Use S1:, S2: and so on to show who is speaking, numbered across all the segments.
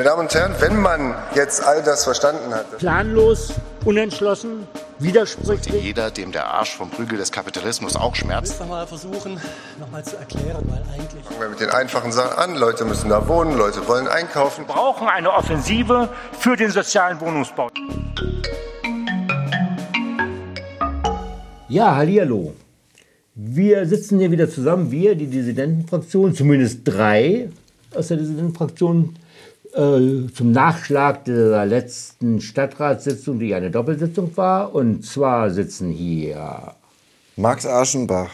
S1: Meine Damen und Herren, wenn man jetzt all das verstanden hat.
S2: Planlos, unentschlossen, widersprüchlich.
S3: Jeder, dem der Arsch vom Prügel des Kapitalismus auch schmerzt.
S4: Ich will mal versuchen, nochmal zu erklären, weil eigentlich.
S1: Fangen wir mit den einfachen Sachen an. Leute müssen da wohnen, Leute wollen einkaufen.
S2: Wir brauchen eine Offensive für den sozialen Wohnungsbau.
S5: Ja, hallihallo. Wir sitzen hier wieder zusammen, wir, die Dissidentenfraktion, zumindest drei aus der Dissidentenfraktion, äh, zum Nachschlag der letzten Stadtratssitzung, die eine Doppelsitzung war. Und zwar sitzen hier
S6: Max Aschenbach.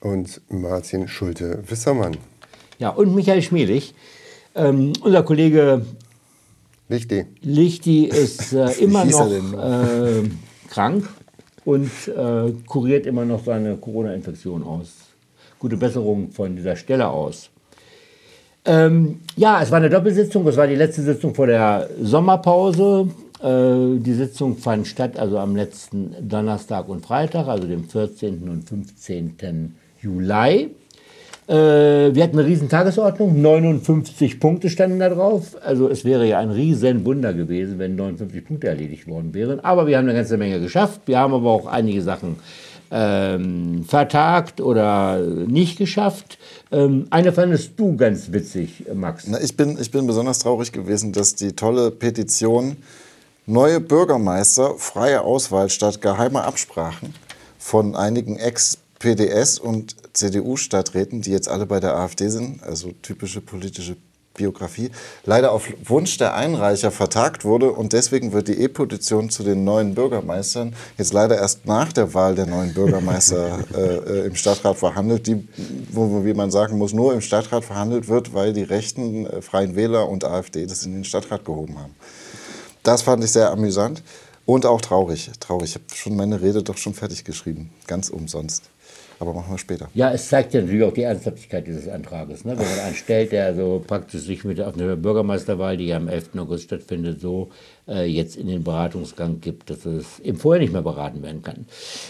S1: Und Martin Schulte-Wissermann.
S5: ja, und Michael Schmelig. Ähm, unser Kollege
S1: Lichti.
S5: Lichti ist äh, immer
S6: er
S5: noch äh, krank und äh, kuriert immer noch seine Corona-Infektion aus. Gute Besserung von dieser Stelle aus. Ähm, ja, es war eine Doppelsitzung. Es war die letzte Sitzung vor der Sommerpause. Äh, die Sitzung fand statt also am letzten Donnerstag und Freitag, also dem 14. und 15. Juli. Äh, wir hatten eine riesen Tagesordnung, 59 Punkte standen da drauf. Also es wäre ja ein riesen Wunder gewesen, wenn 59 Punkte erledigt worden wären. Aber wir haben eine ganze Menge geschafft. Wir haben aber auch einige Sachen ähm, vertagt oder nicht geschafft. Ähm, eine fandest du ganz witzig, Max.
S6: Na, ich, bin, ich bin besonders traurig gewesen, dass die tolle Petition Neue Bürgermeister, freie Auswahl statt geheimer Absprachen von einigen Ex-PDS- und CDU-Stadträten, die jetzt alle bei der AfD sind, also typische politische Biografie, leider auf Wunsch der Einreicher vertagt wurde und deswegen wird die E-Petition zu den neuen Bürgermeistern jetzt leider erst nach der Wahl der neuen Bürgermeister äh, äh, im Stadtrat verhandelt, die, wo, wie man sagen muss, nur im Stadtrat verhandelt wird, weil die rechten äh, Freien Wähler und AfD das in den Stadtrat gehoben haben. Das fand ich sehr amüsant und auch traurig. Traurig. Ich habe schon meine Rede doch schon fertig geschrieben, ganz umsonst. Aber machen wir später.
S5: Ja, es zeigt ja natürlich auch die Ernsthaftigkeit dieses Antrages. Ne? Wenn man einen stellt, der so praktisch sich mit auf eine Bürgermeisterwahl, die ja am 11. August stattfindet, so äh, jetzt in den Beratungsgang gibt, dass es eben vorher nicht mehr beraten werden kann.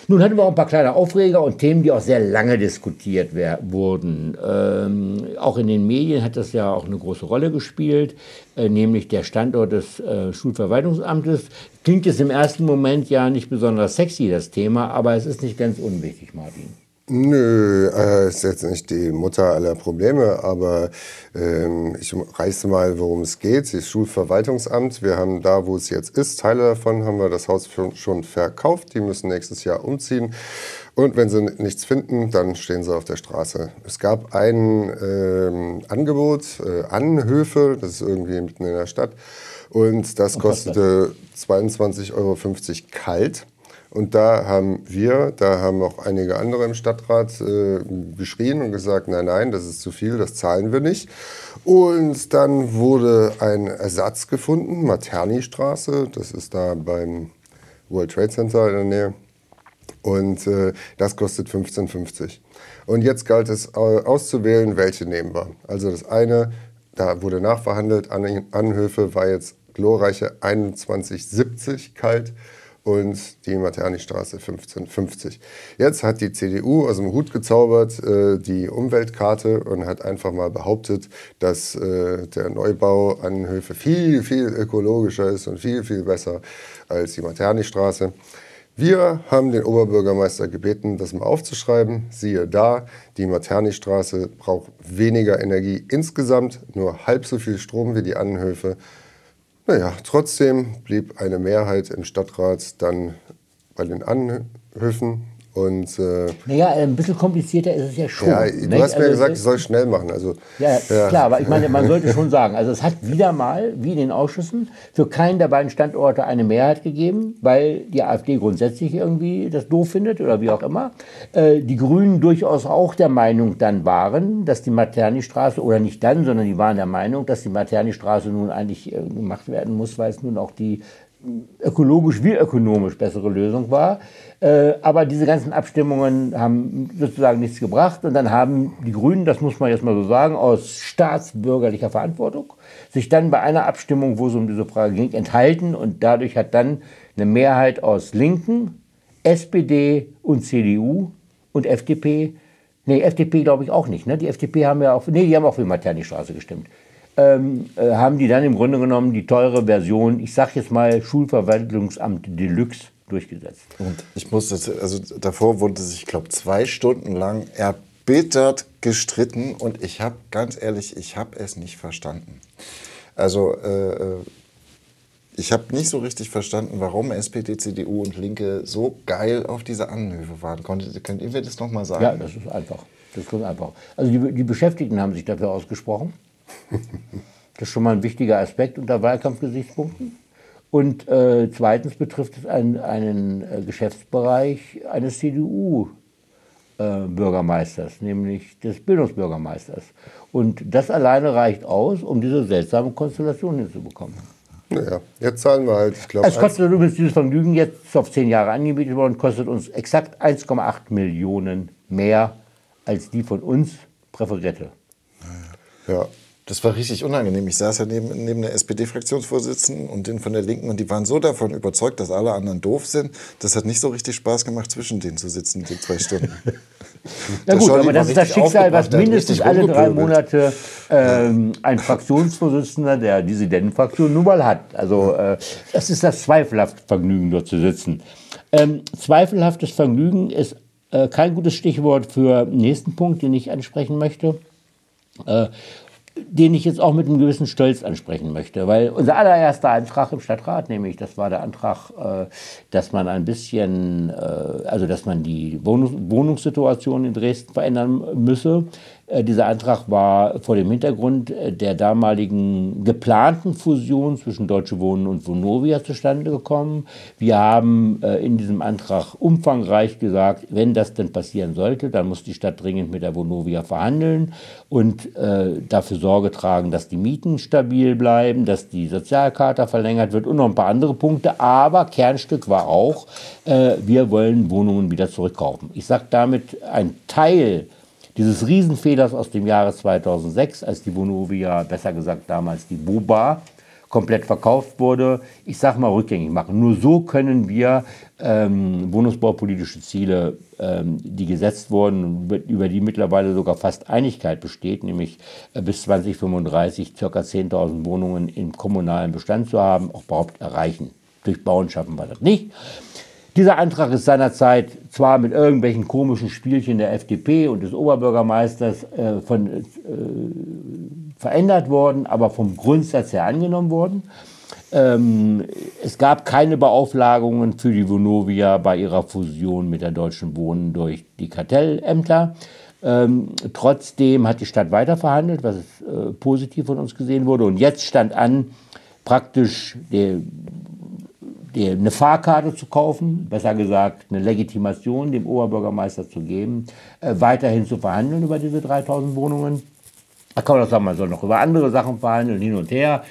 S5: Nun hatten wir auch ein paar kleine Aufreger und Themen, die auch sehr lange diskutiert wurden. Ähm, auch in den Medien hat das ja auch eine große Rolle gespielt, äh, nämlich der Standort des äh, Schulverwaltungsamtes. Klingt jetzt im ersten Moment ja nicht besonders sexy, das Thema, aber es ist nicht ganz unwichtig, Martin.
S1: Nö, äh, ist jetzt nicht die Mutter aller Probleme, aber ähm, ich reiße mal, worum es geht. Das Schulverwaltungsamt, wir haben da, wo es jetzt ist, Teile davon haben wir das Haus schon, schon verkauft. Die müssen nächstes Jahr umziehen. Und wenn sie nichts finden, dann stehen sie auf der Straße. Es gab ein ähm, Angebot, äh, Anhöfe, das ist irgendwie mitten in der Stadt. Und das kostete 22,50 Euro kalt. Und da haben wir, da haben auch einige andere im Stadtrat äh, geschrien und gesagt, nein, nein, das ist zu viel, das zahlen wir nicht. Und dann wurde ein Ersatz gefunden, Materni-Straße, das ist da beim World Trade Center in der Nähe. Und äh, das kostet 15,50. Und jetzt galt es äh, auszuwählen, welche nehmen wir. Also das eine, da wurde nachverhandelt, An Anhöfe war jetzt glorreiche 21,70 kalt und die Materni-Straße 15,50. Jetzt hat die CDU aus dem Hut gezaubert äh, die Umweltkarte und hat einfach mal behauptet, dass äh, der Neubau an Höfe viel, viel ökologischer ist und viel, viel besser als die Materni-Straße. Wir haben den Oberbürgermeister gebeten, das mal aufzuschreiben. Siehe da, die Materni-Straße braucht weniger Energie insgesamt, nur halb so viel Strom wie die Anhöfe. Naja, trotzdem blieb eine Mehrheit im Stadtrat dann bei den Anhöfen. Und äh,
S5: Naja, ein bisschen komplizierter ist es ja schon.
S1: ja, du
S5: nicht?
S1: hast mir
S5: Also,
S1: gesagt,
S5: es-
S1: ich soll schnell machen. Also,
S5: Ja,
S1: Ja.
S5: klar, aber ich meine, man sollte schon sagen, also es hat wieder mal, wie in den Ausschüssen, für keinen der beiden Standorte eine Mehrheit gegeben, weil die AfD grundsätzlich irgendwie das doof findet oder wie auch immer. Äh, die Grünen durchaus auch der Meinung dann waren, dass die Materni-Straße, oder nicht dann, sondern die waren der Meinung, dass die Materni-Straße nun eigentlich äh, gemacht werden muss, weil es nun auch die ökologisch wie ökonomisch bessere Lösung war. Äh, aber diese ganzen Abstimmungen haben sozusagen nichts gebracht. Und dann haben die Grünen, das muss man jetzt mal so sagen, aus staatsbürgerlicher Verantwortung, sich dann bei einer Abstimmung, wo es um diese Frage ging, enthalten. Und dadurch hat dann eine Mehrheit aus Linken, SPD und CDU und FDP, nee, FDP glaube ich auch nicht. Ne? Die FDP haben ja auch, nee, die haben auch für Materni-Straße gestimmt. Ähm, äh, haben die dann im Grunde genommen die teure Version, ich sag jetzt mal Schulverwaltungsamt Deluxe, durchgesetzt.
S6: Und ich muss das, also davor wurde sich, ich glaube, zwei Stunden lang erbittert gestritten und ich habe, ganz ehrlich, ich habe es nicht verstanden. Also, äh, äh ich habe nicht so richtig verstanden, warum SPD, CDU und Linke so geil auf diese Anhöfe waren. Könnt, könnt ihr mir das nochmal sagen?
S5: Ja, das ist einfach. Das ist einfach. Also die, die Beschäftigten haben sich dafür ausgesprochen. Das ist schon mal ein wichtiger Aspekt unter Wahlkampfgesichtspunkten. Und äh, zweitens betrifft es einen, einen äh, Geschäftsbereich eines CDU-Bürgermeisters, äh, nämlich des Bildungsbürgermeisters. Und das alleine reicht aus, um diese seltsame Konstellation hinzubekommen.
S1: Naja, jetzt zahlen wir halt, ich glaube.
S5: Es kostet übrigens dieses Vergnügen jetzt auf zehn Jahre angebietet worden, kostet uns exakt 1,8 Millionen mehr als die von uns präferierte.
S1: Ja,
S6: das war richtig unangenehm. Ich saß ja neben, neben der SPD-Fraktionsvorsitzenden und den von der Linken und die waren so davon überzeugt, dass alle anderen doof sind. Das hat nicht so richtig Spaß gemacht, zwischen denen zu sitzen, die zwei Stunden.
S5: Na gut, aber das ist das Schicksal, was mindestens alle drei Monate ähm, ein Fraktionsvorsitzender der Dissidentenfraktion nun mal hat. Also äh, das ist das zweifelhafte Vergnügen, dort zu sitzen. Ähm, zweifelhaftes Vergnügen ist äh, kein gutes Stichwort für den nächsten Punkt, den ich ansprechen möchte. Äh, den ich jetzt auch mit einem gewissen Stolz ansprechen möchte, weil unser allererster Antrag im Stadtrat, nämlich das war der Antrag, äh, dass man ein bisschen, äh, also dass man die Wohnungssituation in Dresden verändern müsse, dieser Antrag war vor dem Hintergrund äh, der damaligen geplanten Fusion zwischen Deutsche Wohnen und Vonovia zustande gekommen. Wir haben äh, in diesem Antrag umfangreich gesagt, wenn das denn passieren sollte, dann muss die Stadt dringend mit der Vonovia verhandeln und dafür Sorge tragen, dass die Mieten stabil bleiben, dass die Sozialkarte verlängert wird und noch ein paar andere Punkte. Aber Kernstück war auch, wir wollen Wohnungen wieder zurückkaufen. Ich sage damit, ein Teil dieses Riesenfehlers aus dem Jahre 2006, als die Vonovia, besser gesagt damals die Boba, komplett verkauft wurde, ich sage mal rückgängig machen. Nur so können wir ähm, wohnungsbaupolitische Ziele, ähm, die gesetzt wurden, über die mittlerweile sogar fast Einigkeit besteht, nämlich äh, bis 2035 ca. 10.000 Wohnungen im kommunalen Bestand zu haben, auch überhaupt erreichen. Durch Bauen schaffen wir das nicht. Dieser Antrag ist seinerzeit zwar mit irgendwelchen komischen Spielchen der FDP und des Oberbürgermeisters äh, von, äh, verändert worden, aber vom Grundsatz her angenommen worden. Ähm, es gab keine Beauflagungen für die Vonovia bei ihrer Fusion mit der Deutschen Wohnen durch die Kartellämter. Ähm, trotzdem hat die Stadt weiter verhandelt, was äh, positiv von uns gesehen wurde. Und jetzt stand an, praktisch der eine Fahrkarte zu kaufen, besser gesagt eine Legitimation dem Oberbürgermeister zu geben, äh, weiterhin zu verhandeln über diese 3000 Wohnungen. Da kann man doch sagen, man soll noch über andere Sachen verhandeln, hin und her.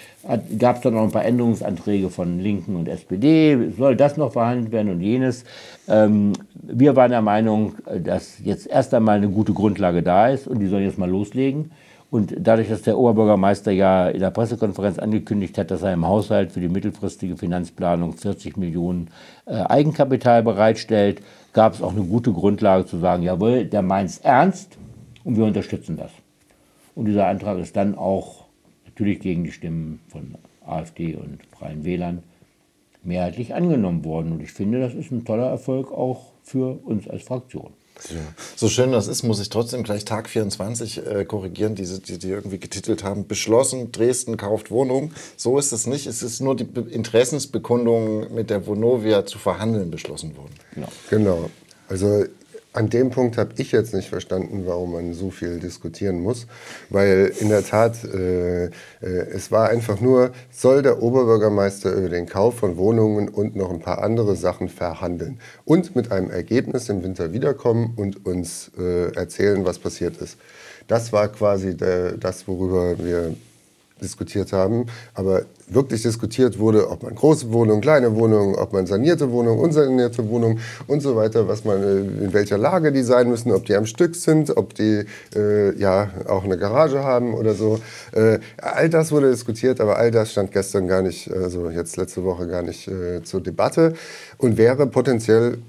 S5: Gab es dann noch ein paar Änderungsanträge von Linken und SPD, soll das noch verhandelt werden und jenes. Ähm, wir waren der Meinung, äh, dass jetzt erst einmal eine gute Grundlage da ist und die sollen jetzt mal loslegen. Und dadurch, dass der Oberbürgermeister ja in der Pressekonferenz angekündigt hat, dass er im Haushalt für die mittelfristige Finanzplanung 40 Millionen äh, Eigenkapital bereitstellt, gab es auch eine gute Grundlage zu sagen, jawohl, der meint es ernst und wir unterstützen das. Und dieser Antrag ist dann auch natürlich gegen die Stimmen von AfD und Freien Wählern mehrheitlich angenommen worden. Und ich finde, das ist ein toller Erfolg auch für uns als Fraktion.
S6: Ja. So schön das ist, muss ich trotzdem gleich Tag 24 äh, korrigieren, diese, die, die irgendwie getitelt haben, beschlossen, Dresden kauft Wohnung. So ist es nicht. Es ist nur die Interessensbekundung mit der Vonovia zu verhandeln beschlossen worden.
S1: Genau. genau. Also an dem Punkt habe ich jetzt nicht verstanden, warum man so viel diskutieren muss, weil in der Tat äh, äh, es war einfach nur, soll der Oberbürgermeister über den Kauf von Wohnungen und noch ein paar andere Sachen verhandeln und mit einem Ergebnis im Winter wiederkommen und uns äh, erzählen, was passiert ist. Das war quasi der, das, worüber wir diskutiert haben. Aber wirklich diskutiert wurde, ob man große Wohnungen, kleine Wohnungen, ob man sanierte Wohnungen, unsanierte Wohnungen und so weiter, was man, äh, in welcher Lage die sein müssen, ob die am Stück sind, ob die äh, ja auch eine Garage haben oder so. Äh, all das wurde diskutiert, aber all das stand gestern gar nicht, also jetzt letzte Woche gar nicht äh, zur Debatte und wäre potenziell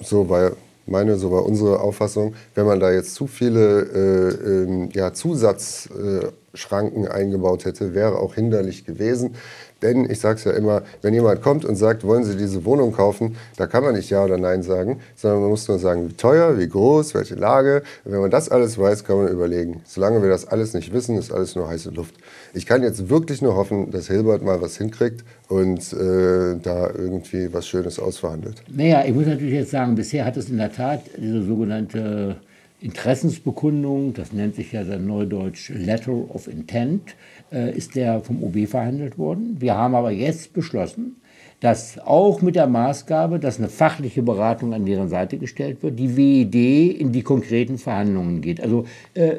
S1: so, weil meine, so war unsere Auffassung, wenn man da jetzt zu viele äh, ähm, ja, Zusatzschranken eingebaut hätte, wäre auch hinderlich gewesen. Denn ich sage es ja immer, wenn jemand kommt und sagt, wollen Sie diese Wohnung kaufen, da kann man nicht Ja oder Nein sagen, sondern man muss nur sagen, wie teuer, wie groß, welche Lage. Wenn man das alles weiß, kann man überlegen. Solange wir das alles nicht wissen, ist alles nur heiße Luft. Ich kann jetzt wirklich nur hoffen, dass Hilbert mal was hinkriegt und äh, da irgendwie was Schönes ausverhandelt.
S5: Naja, ich muss natürlich jetzt sagen, bisher hat es in der Tat diese sogenannte Interessensbekundung, das nennt sich ja dann neudeutsch Letter of Intent, ist der vom OB verhandelt worden. Wir haben aber jetzt beschlossen, dass auch mit der Maßgabe, dass eine fachliche Beratung an deren Seite gestellt wird, die WED in die konkreten Verhandlungen geht. Also äh,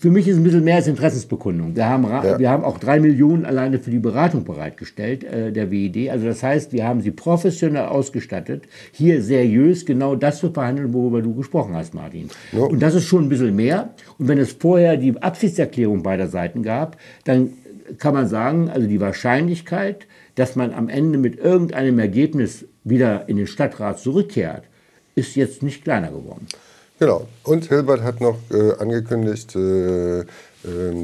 S5: für mich ist es ein bisschen mehr als Interessensbekundung. Wir haben, ja. wir haben auch drei Millionen alleine für die Beratung bereitgestellt, äh, der WED. Also das heißt, wir haben sie professionell ausgestattet, hier seriös genau das zu verhandeln, worüber du gesprochen hast, Martin. Ja. Und das ist schon ein bisschen mehr. Und wenn es vorher die Absichtserklärung beider Seiten gab, dann kann man sagen, also die Wahrscheinlichkeit, dass man am Ende mit irgendeinem Ergebnis wieder in den Stadtrat zurückkehrt, ist jetzt nicht kleiner geworden.
S1: Genau. Und Hilbert hat noch äh, angekündigt, äh, äh,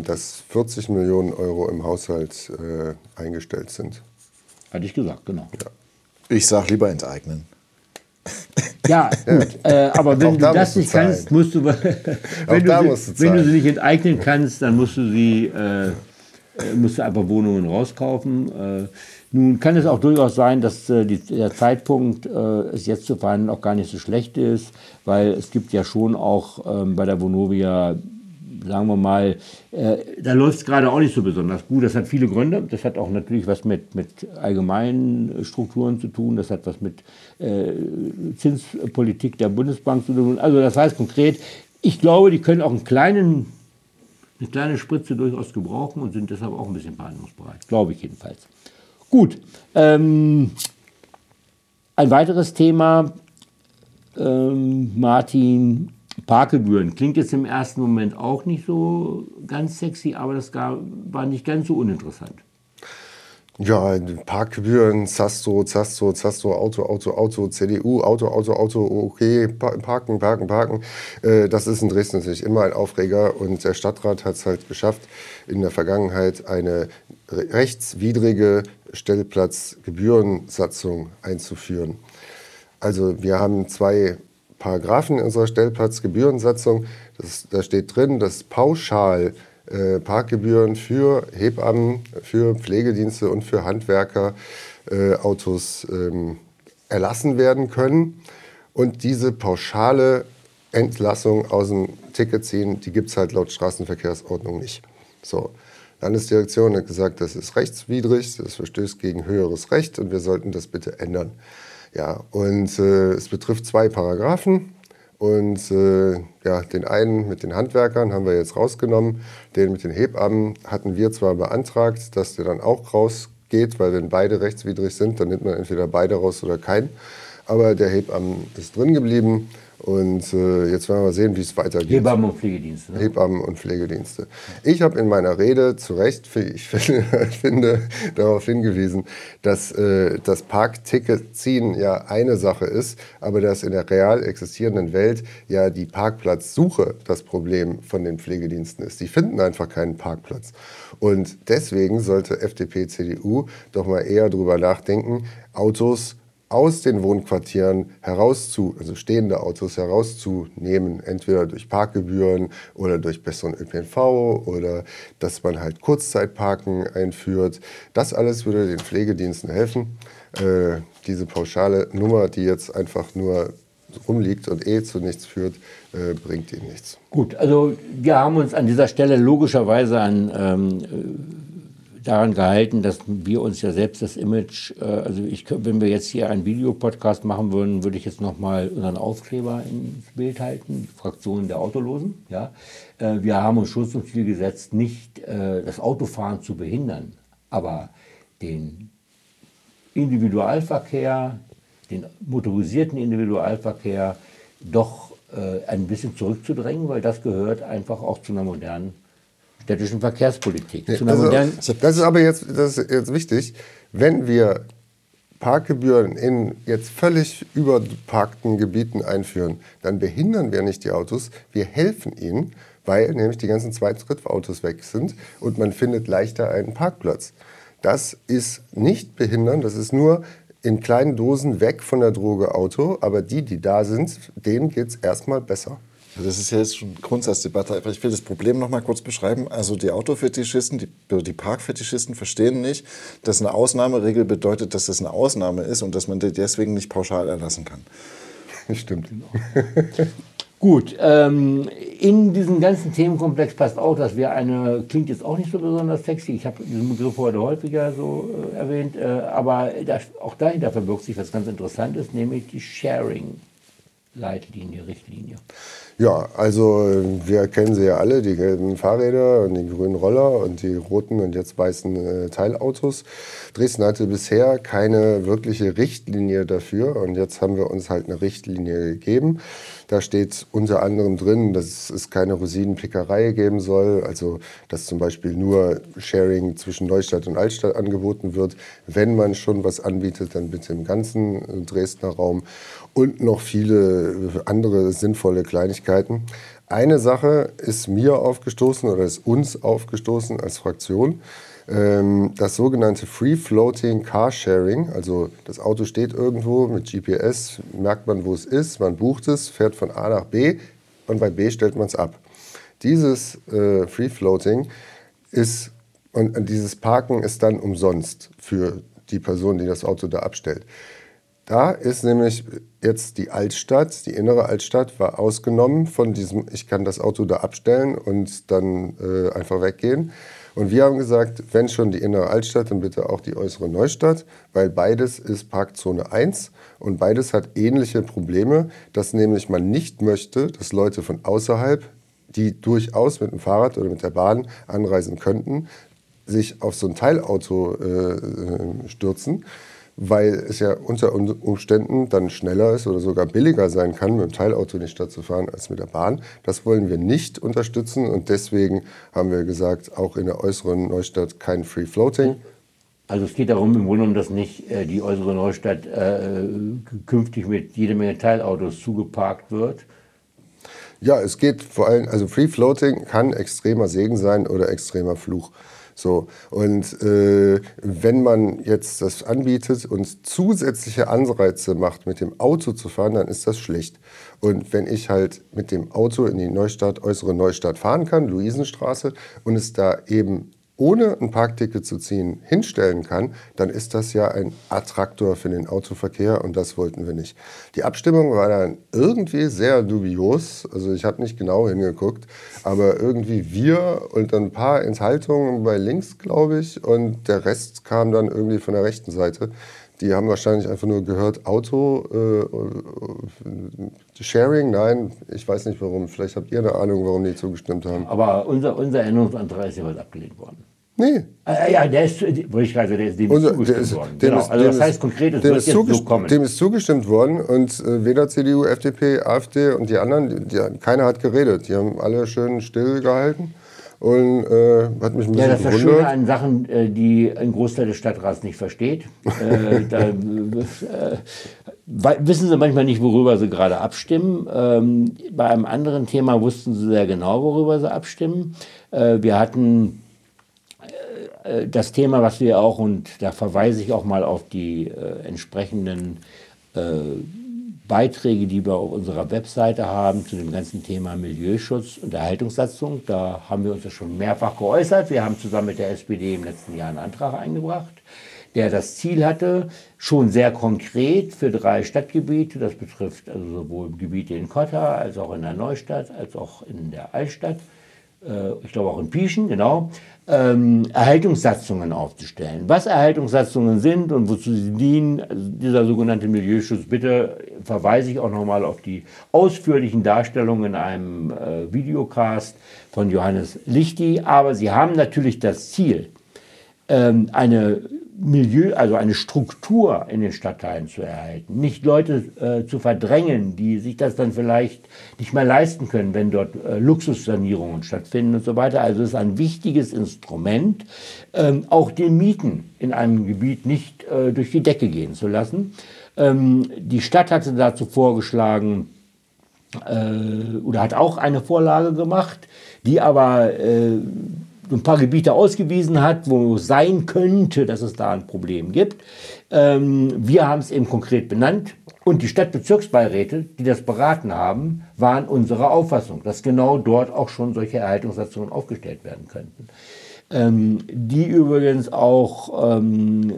S1: dass 40 Millionen Euro im Haushalt äh, eingestellt sind.
S5: Hatte ich gesagt, genau.
S6: Ja. Ich sage lieber enteignen.
S5: Ja, gut. Äh, aber wenn du das nicht zahlen. kannst, musst du, wenn, du sie, wenn du sie nicht enteignen kannst, dann musst du sie äh, musst du einfach Wohnungen rauskaufen. Nun kann es auch durchaus sein, dass äh, die, der Zeitpunkt, äh, es jetzt zu verhandeln, auch gar nicht so schlecht ist, weil es gibt ja schon auch ähm, bei der Vonovia, sagen wir mal, äh, da läuft es gerade auch nicht so besonders gut. Das hat viele Gründe. Das hat auch natürlich was mit, mit allgemeinen Strukturen zu tun. Das hat was mit äh, Zinspolitik der Bundesbank zu tun. Also das heißt konkret, ich glaube, die können auch einen kleinen eine kleine Spritze durchaus gebrauchen und sind deshalb auch ein bisschen verhandlungsbereit. Glaube ich jedenfalls. Gut. Ähm, ein weiteres Thema, ähm, Martin, Parkgebühren. Klingt jetzt im ersten Moment auch nicht so ganz sexy, aber das war nicht ganz so uninteressant.
S1: Ja, Parkgebühren, Zasto, Zasto, Zasto, Auto, Auto, Auto, CDU, Auto, Auto, Auto, okay, parken, parken, parken. Äh, das ist in Dresden natürlich immer ein Aufreger und der Stadtrat hat es halt geschafft, in der Vergangenheit eine rechtswidrige Stellplatzgebührensatzung einzuführen. Also wir haben zwei Paragraphen in unserer Stellplatzgebührensatzung. Das, da steht drin, dass pauschal äh, Parkgebühren für Hebammen, für Pflegedienste und für Handwerker äh, Autos ähm, erlassen werden können. Und diese pauschale Entlassung aus dem Ticket ziehen, die gibt es halt laut Straßenverkehrsordnung nicht. So. Landesdirektion hat gesagt, das ist rechtswidrig, das verstößt gegen höheres Recht und wir sollten das bitte ändern. Ja, und äh, es betrifft zwei Paragraphen. Und äh, ja, den einen mit den Handwerkern haben wir jetzt rausgenommen. Den mit den Hebammen hatten wir zwar beantragt, dass der dann auch rausgeht, weil wenn beide rechtswidrig sind, dann nimmt man entweder beide raus oder keinen. Aber der Hebammen ist drin geblieben. Und äh, jetzt werden wir sehen, wie es weitergeht.
S5: Hebammen und Pflegedienste.
S1: Ne? Hebammen und Pflegedienste. Ich habe in meiner Rede zu Recht, ich finde, darauf hingewiesen, dass äh, das Parkticket ziehen ja eine Sache ist, aber dass in der real existierenden Welt ja die Parkplatzsuche das Problem von den Pflegediensten ist. Die finden einfach keinen Parkplatz. Und deswegen sollte FDP, CDU doch mal eher darüber nachdenken, Autos aus den Wohnquartieren herauszu, also stehende Autos herauszunehmen, entweder durch Parkgebühren oder durch besseren ÖPNV oder dass man halt Kurzzeitparken einführt. Das alles würde den Pflegediensten helfen. Äh, diese pauschale Nummer, die jetzt einfach nur rumliegt und eh zu nichts führt, äh, bringt ihnen nichts.
S5: Gut, also wir haben uns an dieser Stelle logischerweise an ähm, daran gehalten, dass wir uns ja selbst das Image, äh, also ich, wenn wir jetzt hier einen Videopodcast machen würden, würde ich jetzt nochmal unseren Aufkleber ins Bild halten, Fraktionen der Autolosen. Ja? Äh, wir haben uns schon zum Ziel gesetzt, nicht äh, das Autofahren zu behindern, aber den Individualverkehr, den motorisierten Individualverkehr doch äh, ein bisschen zurückzudrängen, weil das gehört einfach auch zu einer modernen städtischen Verkehrspolitik.
S1: Nee, also, das ist aber jetzt, das ist jetzt wichtig. Wenn wir Parkgebühren in jetzt völlig überparkten Gebieten einführen, dann behindern wir nicht die Autos, wir helfen ihnen, weil nämlich die ganzen Zweit- und Drittautos weg sind und man findet leichter einen Parkplatz. Das ist nicht behindern, das ist nur in kleinen Dosen weg von der Droge Auto, aber die, die da sind, denen geht es erstmal besser.
S6: Das ist ja jetzt schon Grundsatzdebatte, aber ich will das Problem noch mal kurz beschreiben. Also die Autofetischisten, die, die Parkfetischisten verstehen nicht, dass eine Ausnahmeregel bedeutet, dass das eine Ausnahme ist und dass man die deswegen nicht pauschal erlassen kann.
S1: Stimmt.
S5: Gut, ähm, in diesen ganzen Themenkomplex passt auch, dass wir eine, klingt jetzt auch nicht so besonders sexy, ich habe diesen Begriff heute häufiger so äh, erwähnt, äh, aber das, auch dahinter verbirgt sich was ganz Interessantes, nämlich die Sharing-Leitlinie, Richtlinie.
S1: Ja, also wir kennen sie ja alle, die gelben Fahrräder und die grünen Roller und die roten und jetzt weißen äh, Teilautos. Dresden hatte bisher keine wirkliche Richtlinie dafür und jetzt haben wir uns halt eine Richtlinie gegeben. Da steht unter anderem drin, dass es keine Rosinenpickerei geben soll, also dass zum Beispiel nur Sharing zwischen Neustadt und Altstadt angeboten wird. Wenn man schon was anbietet, dann bitte im ganzen Dresdner Raum und noch viele andere sinnvolle Kleinigkeiten. Eine Sache ist mir aufgestoßen oder ist uns aufgestoßen als Fraktion. Ähm, das sogenannte Free Floating Car Sharing, also das Auto steht irgendwo mit GPS, merkt man, wo es ist, man bucht es, fährt von A nach B und bei B stellt man es ab. Dieses äh, Free Floating ist und dieses Parken ist dann umsonst für die Person, die das Auto da abstellt. Da ist nämlich jetzt die Altstadt, die innere Altstadt war ausgenommen von diesem, ich kann das Auto da abstellen und dann äh, einfach weggehen. Und wir haben gesagt, wenn schon die innere Altstadt, dann bitte auch die äußere Neustadt, weil beides ist Parkzone 1 und beides hat ähnliche Probleme, dass nämlich man nicht möchte, dass Leute von außerhalb, die durchaus mit dem Fahrrad oder mit der Bahn anreisen könnten, sich auf so ein Teilauto äh, stürzen weil es ja unter Umständen dann schneller ist oder sogar billiger sein kann, mit dem Teilauto in die Stadt zu fahren als mit der Bahn. Das wollen wir nicht unterstützen und deswegen haben wir gesagt, auch in der äußeren Neustadt kein Free Floating.
S5: Also es geht darum, im Grunde genommen, dass nicht äh, die äußere Neustadt äh, künftig mit jede Menge Teilautos zugeparkt wird.
S1: Ja, es geht vor allem, also Free Floating kann extremer Segen sein oder extremer Fluch. So, und äh, wenn man jetzt das anbietet und zusätzliche Anreize macht, mit dem Auto zu fahren, dann ist das schlecht. Und wenn ich halt mit dem Auto in die Neustadt, äußere Neustadt fahren kann, Luisenstraße, und es da eben ohne ein Parkticket zu ziehen hinstellen kann, dann ist das ja ein Attraktor für den Autoverkehr und das wollten wir nicht. Die Abstimmung war dann irgendwie sehr dubios, also ich habe nicht genau hingeguckt, aber irgendwie wir und ein paar Enthaltungen bei links, glaube ich, und der Rest kam dann irgendwie von der rechten Seite. Die haben wahrscheinlich einfach nur gehört, Auto, äh, äh, Sharing, nein, ich weiß nicht warum. Vielleicht habt ihr eine Ahnung, warum die zugestimmt haben.
S5: Aber unser, unser Änderungsantrag ist ja was abgelehnt worden.
S1: Nee.
S5: Äh, ja, der ist, wollte ich gerade, der ist dem
S1: Unser-
S5: zugestimmt
S1: ist-
S5: worden.
S1: dem
S5: Genau.
S1: ist-
S5: also das
S1: ist-
S5: heißt konkret, es
S1: dem
S5: wird
S1: ist,
S5: jetzt so kommen.
S1: dem ist zugestimmt worden und äh, weder CDU, FDP, AfD und die anderen, die, die, keiner hat geredet. Die haben alle schön still gehalten und äh, hat mich ein
S5: Ja,
S1: bisschen
S5: das ist das Schöne an Sachen, äh, die ein Großteil des Stadtrats nicht versteht. Äh, da, äh, wei- wissen sie manchmal nicht, worüber sie gerade abstimmen. Ähm, bei einem anderen Thema wussten sie sehr genau, worüber sie abstimmen. Äh, wir hatten äh, das Thema, was wir auch, und da verweise ich auch mal auf die äh, entsprechenden äh, Beiträge, die wir auf unserer Webseite haben zu dem ganzen Thema Milieuschutz und Erhaltungssatzung. Da haben wir uns ja schon mehrfach geäußert. Wir haben zusammen mit der SPD im letzten Jahr einen Antrag eingebracht, der das Ziel hatte, schon sehr konkret für drei Stadtgebiete, das betrifft also sowohl Gebiete in Kotta als auch in der Neustadt, als auch in der Altstadt, ich glaube auch in Pieschen, genau, ähm, Erhaltungssatzungen aufzustellen. Was Erhaltungssatzungen sind und wozu sie dienen, also dieser sogenannte Milieuschutz, bitte verweise ich auch nochmal auf die ausführlichen Darstellungen in einem äh, Videocast von Johannes Lichti. Aber sie haben natürlich das Ziel, ähm, eine Milieu, also eine Struktur in den Stadtteilen zu erhalten, nicht Leute äh, zu verdrängen, die sich das dann vielleicht nicht mehr leisten können, wenn dort äh, Luxussanierungen stattfinden und so weiter. Also es ist ein wichtiges Instrument, ähm, auch den Mieten in einem Gebiet nicht äh, durch die Decke gehen zu lassen. Ähm, die Stadt hatte dazu vorgeschlagen, äh, oder hat auch eine Vorlage gemacht, die aber äh, ein paar Gebiete ausgewiesen hat, wo es sein könnte, dass es da ein Problem gibt. Ähm, wir haben es eben konkret benannt. Und die Stadtbezirksbeiräte, die das beraten haben, waren unserer Auffassung, dass genau dort auch schon solche Erhaltungssatzungen aufgestellt werden könnten. Ähm, die übrigens auch ähm,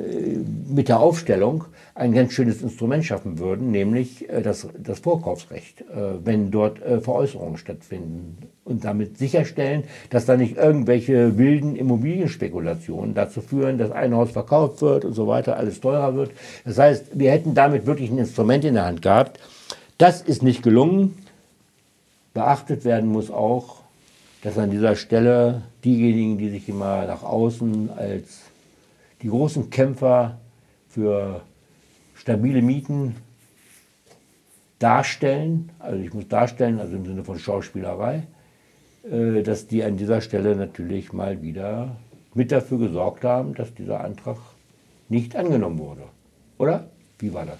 S5: mit der Aufstellung ein ganz schönes Instrument schaffen würden, nämlich äh, das, das Vorkaufsrecht, äh, wenn dort äh, Veräußerungen stattfinden und damit sicherstellen, dass da nicht irgendwelche wilden Immobilienspekulationen dazu führen, dass ein Haus verkauft wird und so weiter, alles teurer wird. Das heißt, wir hätten damit wirklich ein Instrument in der Hand gehabt. Das ist nicht gelungen. Beachtet werden muss auch, dass an dieser Stelle diejenigen, die sich immer nach außen als die großen Kämpfer für stabile Mieten darstellen, also ich muss darstellen, also im Sinne von Schauspielerei, äh, dass die an dieser Stelle natürlich mal wieder mit dafür gesorgt haben, dass dieser Antrag nicht angenommen wurde. Oder? Wie war das?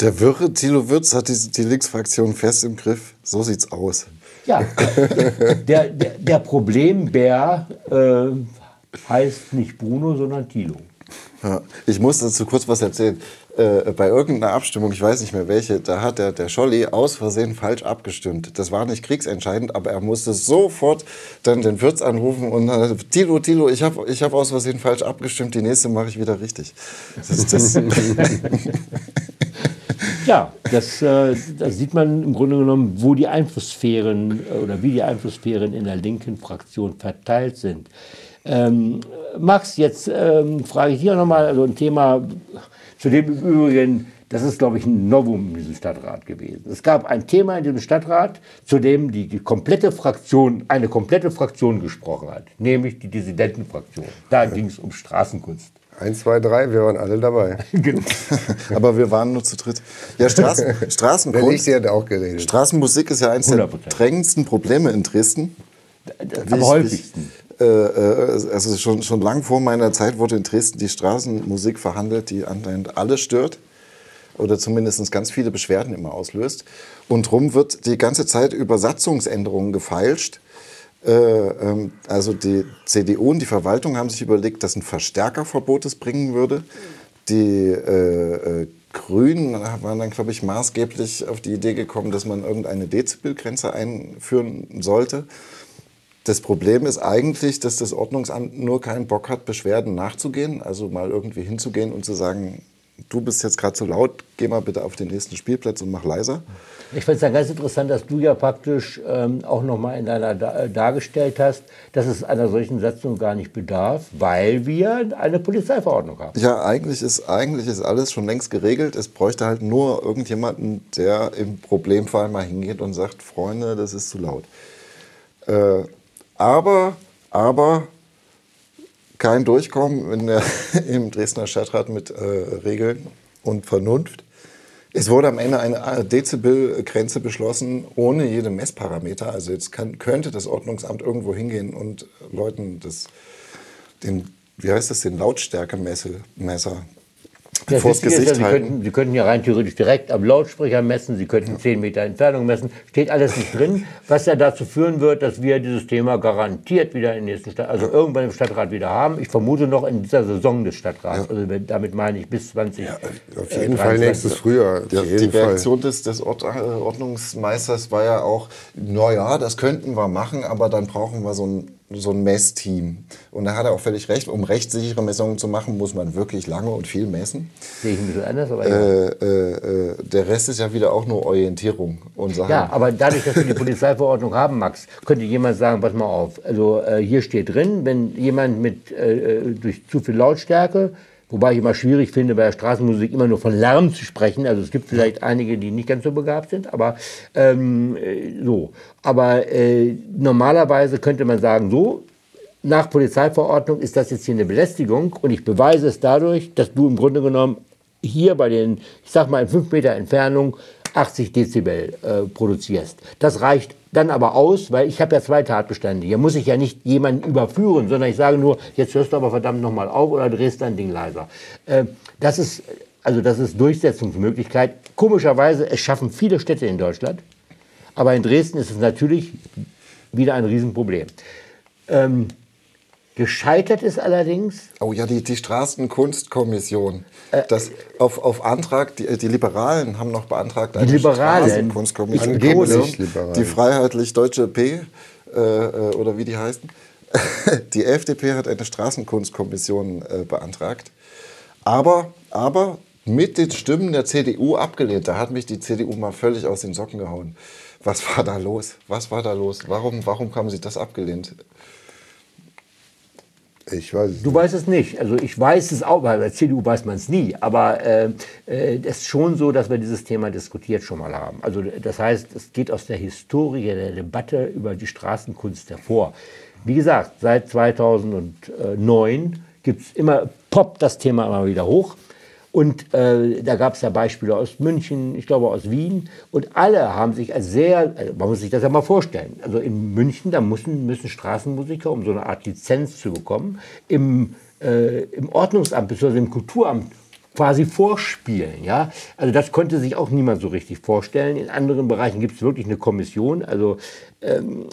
S6: Der wirre Thilo Würz hat die, die Linksfraktion fest im Griff. So sieht's aus.
S5: Ja, der, der, der Problembär äh, heißt nicht Bruno, sondern Thilo.
S6: Ja, ich muss dazu kurz was erzählen. Äh, bei irgendeiner Abstimmung, ich weiß nicht mehr welche, da hat der, der Scholli aus Versehen falsch abgestimmt. Das war nicht kriegsentscheidend, aber er musste sofort dann den Würz anrufen und äh, Tilo, Tilo, ich habe ich hab aus Versehen falsch abgestimmt, die nächste mache ich wieder richtig. Das, das
S5: Ja, das, äh, das sieht man im Grunde genommen, wo die Einflusssphären äh, oder wie die Einflusssphären in der linken Fraktion verteilt sind. Ähm, Max, jetzt ähm, frage ich hier nochmal, also ein Thema, zu dem im Übrigen, das ist, glaube ich, ein Novum in diesem Stadtrat gewesen. Es gab ein Thema in diesem Stadtrat, zu dem die, die komplette Fraktion, eine komplette Fraktion gesprochen hat, nämlich die Dissidentenfraktion. Da ging es um Straßenkunst.
S1: Eins, zwei, drei, wir waren alle dabei.
S5: Genau.
S6: aber wir waren nur zu dritt. Ja, Straßen,
S1: Wenn ich,
S6: Straßenkunst,
S1: sie hat auch geredet.
S6: Straßenmusik ist ja eines der
S5: 100%.
S6: drängendsten Probleme in Dresden.
S5: Am häufigsten.
S6: Äh, äh, also schon, schon lang vor meiner Zeit wurde in Dresden die Straßenmusik verhandelt, die anscheinend alle stört oder zumindest ganz viele Beschwerden immer auslöst. Und drum wird die ganze Zeit über Satzungsänderungen gefeilscht. Äh, ähm, also die CDU und die Verwaltung haben sich überlegt, dass ein Verstärkerverbot es bringen würde. Die äh, äh, Grünen waren dann, glaube ich, maßgeblich auf die Idee gekommen, dass man irgendeine Dezibelgrenze einführen sollte. Das Problem ist eigentlich, dass das Ordnungsamt nur keinen Bock hat, Beschwerden nachzugehen. Also mal irgendwie hinzugehen und zu sagen, du bist jetzt gerade zu laut, geh mal bitte auf den nächsten Spielplatz und mach leiser.
S5: Ich finde es dann ganz interessant, dass du ja praktisch ähm, auch nochmal in deiner da äh, dargestellt hast, dass es einer solchen Satzung gar nicht bedarf, weil wir eine Polizeiverordnung haben.
S6: Ja, eigentlich ist, eigentlich ist alles schon längst geregelt. Es bräuchte halt nur irgendjemanden, der im Problemfall mal hingeht und sagt, Freunde, das ist zu laut. Äh, aber, aber kein Durchkommen der, im Dresdner Stadtrat mit äh, Regeln und Vernunft. Es wurde am Ende eine Dezibelgrenze beschlossen, ohne jede Messparameter. Also jetzt kann, könnte das Ordnungsamt irgendwo hingehen und Leuten das, den, wie heißt das, den Lautstärkemesser
S5: Das
S6: vors
S5: Wichtige ist ja,
S6: Gesicht
S5: Sie,
S6: halten.
S5: könnten, Sie könnten ja rein theoretisch direkt am Lautsprecher messen, Sie könnten 10 Meter Entfernung messen, steht alles nicht drin, was ja dazu führen wird, dass wir dieses Thema garantiert wieder im nächsten Stadt, also irgendwann im Stadtrat wieder haben. Ich vermute noch in dieser Saison des Stadtrats, also wenn- damit meine ich bis 20.
S1: Auf jeden Fall nächstes Frühjahr.
S6: Ja, die
S1: Fall.
S6: Reaktion des, des Ord, äh, Ordnungsmeisters war ja auch, naja, das könnten wir machen, aber dann brauchen wir so ein, so ein Messteam. Und da hat er auch völlig recht. Um rechtssichere Messungen zu machen, muss man wirklich lange und viel messen.
S5: Sehe ich ein bisschen anders, aber ja.
S6: Äh, äh, äh, der Rest ist ja wieder auch nur Orientierung und Sachen.
S5: Ja, aber dadurch, dass wir die Polizeiverordnung haben, Max, könnte jemand sagen, pass mal auf, also äh, hier steht drin, wenn jemand mit äh, äh, durch zu viel Lautstärke, wobei ich immer schwierig finde, bei der Straßenmusik immer nur von Lärm zu sprechen, also es gibt vielleicht einige, die nicht ganz so begabt sind, aber ähm, äh, so. Aber äh, normalerweise könnte man sagen, so, nach Polizeiverordnung ist das jetzt hier eine Belästigung und ich beweise es dadurch, dass du im Grunde genommen hier bei den, ich sag mal in fünf Meter Entfernung 80 Dezibel äh, produzierst. Das reicht dann aber aus, weil ich habe ja zwei Tatbestände. Hier muss ich ja nicht jemanden überführen, sondern ich sage nur, jetzt hörst du aber verdammt nochmal auf oder drehst dein Ding leiser. Äh, das ist, also das ist Durchsetzungsmöglichkeit. Komischerweise, es schaffen viele Städte in Deutschland, aber in Dresden ist es natürlich wieder ein Riesenproblem. Ähm, Gescheitert ist allerdings.
S6: Oh ja, die, die Straßenkunstkommission. Das auf, auf Antrag, die, die Liberalen haben noch beantragt, eine
S5: Liberalen?
S6: Straßenkunstkommission.
S1: Ich betone
S6: Die-
S1: nicht Liberalen.
S6: Die Freiheitlich-Deutsche P, äh, äh, oder wie die heißen. Die FDP hat eine Straßenkunstkommission äh, beantragt. Aber, aber mit den Stimmen der CDU abgelehnt. Da hat mich die CDU mal völlig aus den Socken gehauen. Was war da los? Was war da los? Warum, warum haben sie das abgelehnt?
S1: Ich weiß es
S5: Du weißt es nicht. Also ich weiß es auch, weil bei der CDU weiß man es nie. Aber äh, äh, es ist schon so, dass wir dieses Thema diskutiert schon mal haben. Also das heißt, es geht aus der Historie der Debatte über die Straßenkunst hervor. Wie gesagt, seit 2009 gibt es immer, poppt das Thema immer wieder hoch. Und äh, da gab es ja Beispiele aus München, ich glaube aus Wien. Und alle haben sich als sehr, also man muss sich das ja mal vorstellen. Also in München, da müssen, müssen Straßenmusiker, um so eine Art Lizenz zu bekommen, im, äh, im Ordnungsamt bzw. im Kulturamt quasi vorspielen. Ja? Also das konnte sich auch niemand so richtig vorstellen. In anderen Bereichen gibt es wirklich eine Kommission, also, ähm,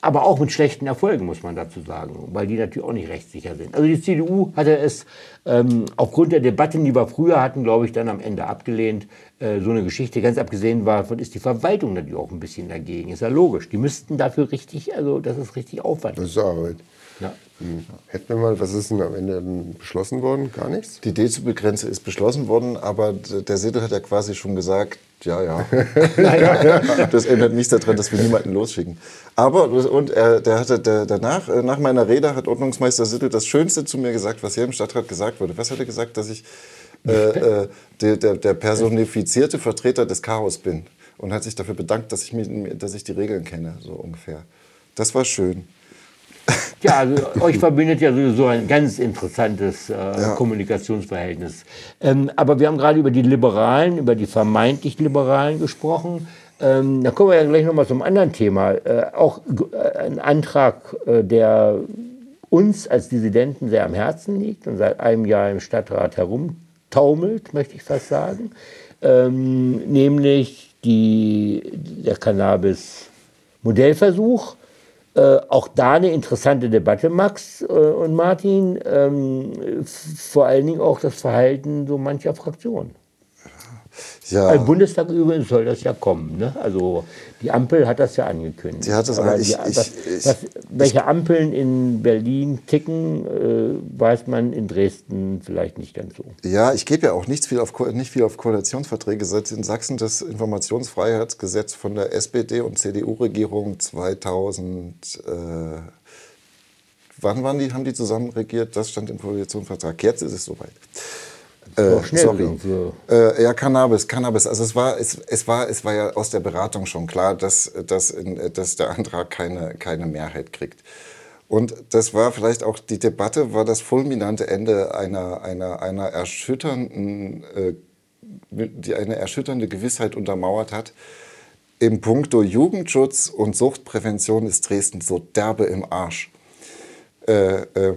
S5: aber auch mit schlechten Erfolgen, muss man dazu sagen, weil die natürlich auch nicht rechtssicher sind. Also die CDU hatte es ähm, aufgrund der Debatten, die wir früher hatten, glaube ich, dann am Ende abgelehnt. Äh, so eine Geschichte, ganz abgesehen davon ist die Verwaltung natürlich auch ein bisschen dagegen. Ist ja logisch. Die müssten dafür richtig, also das ist richtig Aufwand.
S1: Das ist Arbeit.
S5: Ja.
S1: Hm. Hätten wir mal, was ist denn am Ende beschlossen worden? Gar nichts?
S6: Die Dezibelgrenze ist beschlossen worden, aber der Siddel hat ja quasi schon gesagt, ja, ja. das ändert nichts daran, dass wir niemanden losschicken. Aber, und er, der hatte der, danach, äh, nach meiner Rede, hat Ordnungsmeister Siddel das Schönste zu mir gesagt, was hier im Stadtrat gesagt wurde. Was hat er gesagt? Dass ich äh, äh, der, der, der personifizierte Vertreter des Chaos bin. Und hat sich dafür bedankt, dass ich, mir, dass ich die Regeln kenne, so ungefähr. Das war schön.
S5: Ja, also euch verbindet ja sowieso ein ganz interessantes äh, Kommunikationsverhältnis. Ähm, aber wir haben gerade über die Liberalen, über die vermeintlich Liberalen gesprochen. Ähm, da kommen wir ja gleich nochmal zum anderen Thema. Äh, auch äh, ein Antrag, äh, der uns als Dissidenten sehr am Herzen liegt und seit einem Jahr im Stadtrat herumtaumelt, möchte ich fast sagen. Ähm, nämlich die, der Cannabis-Modellversuch. Äh, auch da eine interessante Debatte, Max äh, und Martin. Ähm, vor allen Dingen auch das Verhalten so mancher Fraktionen.
S6: Ja.
S5: Im Bundestag übrigens soll das ja kommen. Ne? Also die Ampel hat das ja angekündigt.
S6: Die hat das
S5: Aber
S6: an- ich-
S5: die,
S6: ich-
S5: das,
S6: ich-
S5: das, welche Ampeln in Berlin ticken, äh, weiß man in Dresden vielleicht nicht ganz so.
S6: Ja, ich gebe ja auch nicht viel, auf, nicht viel auf Koalitionsverträge. Seit in Sachsen das Informationsfreiheitsgesetz von der SPD und CDU-Regierung 2000. Äh, wann waren die, haben die zusammen regiert? Das stand im Koalitionsvertrag. Jetzt ist es soweit. Äh,
S5: schnell
S6: sorry.
S5: für-
S6: Äh, ja, Cannabis, Cannabis. Also es war, es, es war, es war ja aus der Beratung schon klar, dass, dass, in, dass der Antrag keine, keine Mehrheit kriegt. Und das war vielleicht auch die Debatte, war das fulminante Ende einer, einer, einer erschütternden, äh, die eine erschütternde Gewissheit untermauert hat. Im Punkto Jugendschutz und Suchtprävention ist Dresden so derbe im Arsch. Äh, äh,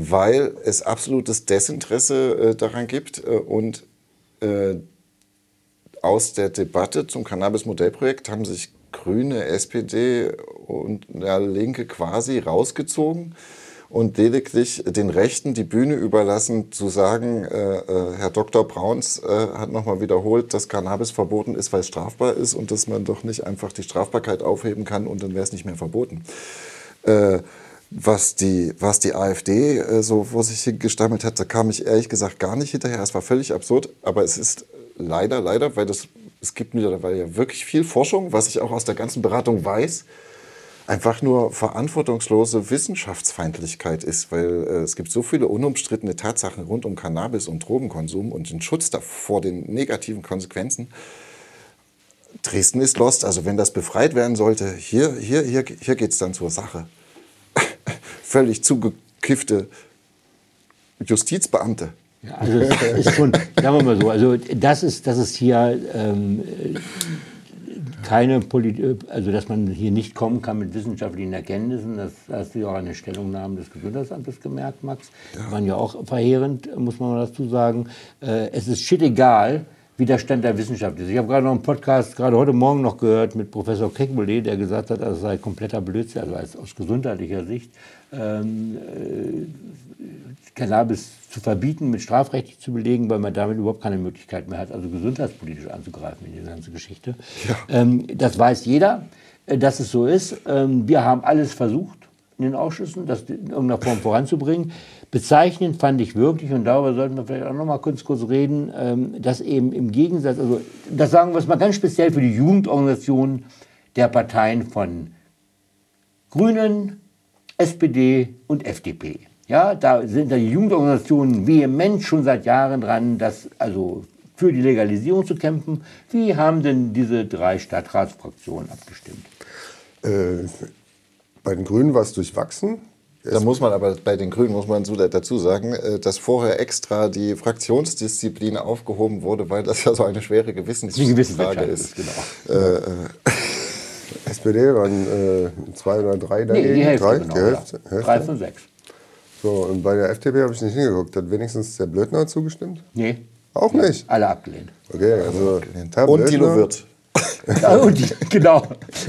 S6: weil es absolutes Desinteresse äh, daran gibt äh, und äh, aus der Debatte zum Cannabis-Modellprojekt haben sich Grüne, SPD und ja, Linke quasi rausgezogen und lediglich den Rechten die Bühne überlassen, zu sagen, äh, äh, Herr Dr. Brauns äh, hat nochmal wiederholt, dass Cannabis verboten ist, weil es strafbar ist und dass man doch nicht einfach die Strafbarkeit aufheben kann und dann wäre es nicht mehr verboten. Äh, was die, was die AfD äh, so vor sich hingestammelt hat, da kam ich ehrlich gesagt gar nicht hinterher. Es war völlig absurd, aber es ist leider, leider, weil das, es gibt mittlerweile ja wirklich viel Forschung, was ich auch aus der ganzen Beratung weiß, einfach nur verantwortungslose Wissenschaftsfeindlichkeit ist, weil äh, es gibt so viele unumstrittene Tatsachen rund um Cannabis und Drogenkonsum und den Schutz davor den negativen Konsequenzen. Dresden ist lost, also wenn das befreit werden sollte, hier, hier, hier, hier geht es dann zur Sache. Völlig zugekiffte Justizbeamte.
S5: Ja, also es ist schon, sagen wir mal so, also das ist, das ist hier ähm, keine Politik, also dass man hier nicht kommen kann mit wissenschaftlichen Erkenntnissen, das hast du ja auch an den Stellungnahmen des Gesundheitsamtes gemerkt, Max. Die waren ja auch verheerend, muss man mal dazu sagen. Äh, es ist shit egal, wie der Stand der Wissenschaft ist. Ich habe gerade noch einen Podcast, gerade heute Morgen noch gehört mit Professor Kekulé, der gesagt hat, das sei kompletter Blödsinn, also als, aus gesundheitlicher Sicht, ähm, äh, Cannabis zu verbieten, mit strafrechtlich zu belegen, weil man damit überhaupt keine Möglichkeit mehr hat, also gesundheitspolitisch anzugreifen in diese ganze Geschichte. Ähm, das weiß jeder, äh, dass es so ist. Ähm, wir haben alles versucht in den Ausschüssen, das in irgendeiner Form voranzubringen. Bezeichnend fand ich wirklich, und darüber sollten wir vielleicht auch noch mal kurz, kurz reden, ähm, dass eben im Gegensatz, also das sagen wir es mal ganz speziell für die Jugendorganisationen der Parteien von Grünen, SPD und FDP. Ja, da sind die Jugendorganisationen vehement schon seit Jahren dran, das also für die Legalisierung zu kämpfen. Wie haben denn diese drei Stadtratsfraktionen abgestimmt?
S1: Äh, bei den Grünen war es durchwachsen.
S6: Da muss man aber bei den Grünen muss man so dazu sagen, äh, dass vorher extra die Fraktionsdisziplin aufgehoben wurde, weil das ja so eine schwere Gewissensfrage ist.
S5: Genau.
S1: Äh, äh, SPD waren äh, zwei oder drei dagegen.
S5: Nee, die Hälfte,
S1: drei,
S5: genau,
S1: die Hälfte,
S5: ja.
S1: Hälfte.
S5: Drei von sechs.
S1: So, und bei der FDP habe ich nicht hingeguckt. Hat wenigstens der Blödner zugestimmt?
S5: Nee,
S1: Auch nicht.
S5: alle abgelehnt.
S1: Okay, also Herr
S6: Und Thilo
S1: Blödner-
S6: Wirth.
S5: Ja, genau.